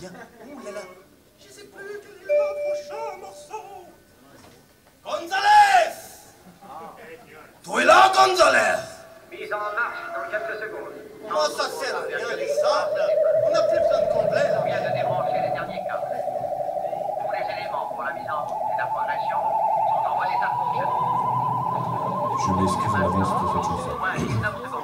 bien. Ouh là là. Je sais plus quel est le prochain morceau. Gonzalez Tu es là, Gonzalez Mise en marche dans quelques secondes. Comment ça sert à rien, les sables On n'a plus besoin de complet, là. On vient de débrancher les derniers câbles. Tous les éléments pour la mise en route et la progression sont en bon état de fonctionnement. Je m'excuse à l'avance pour cette chanson.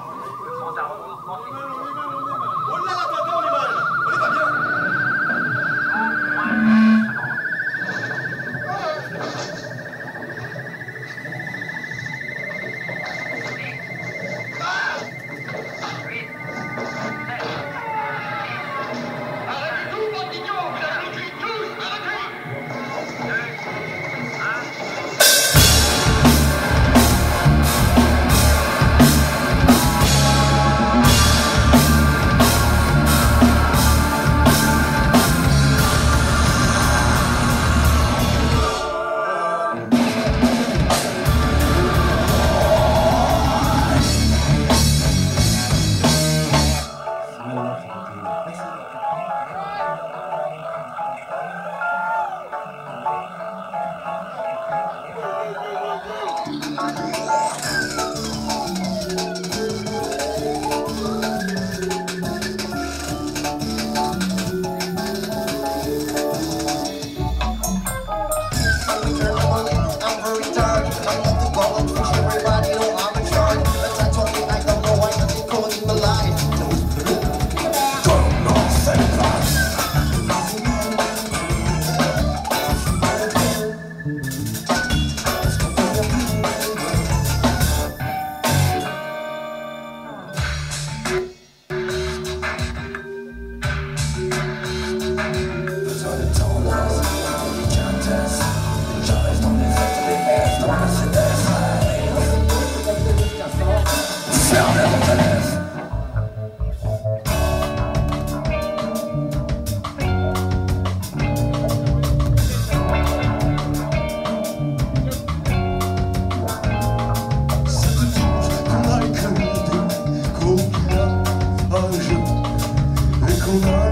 the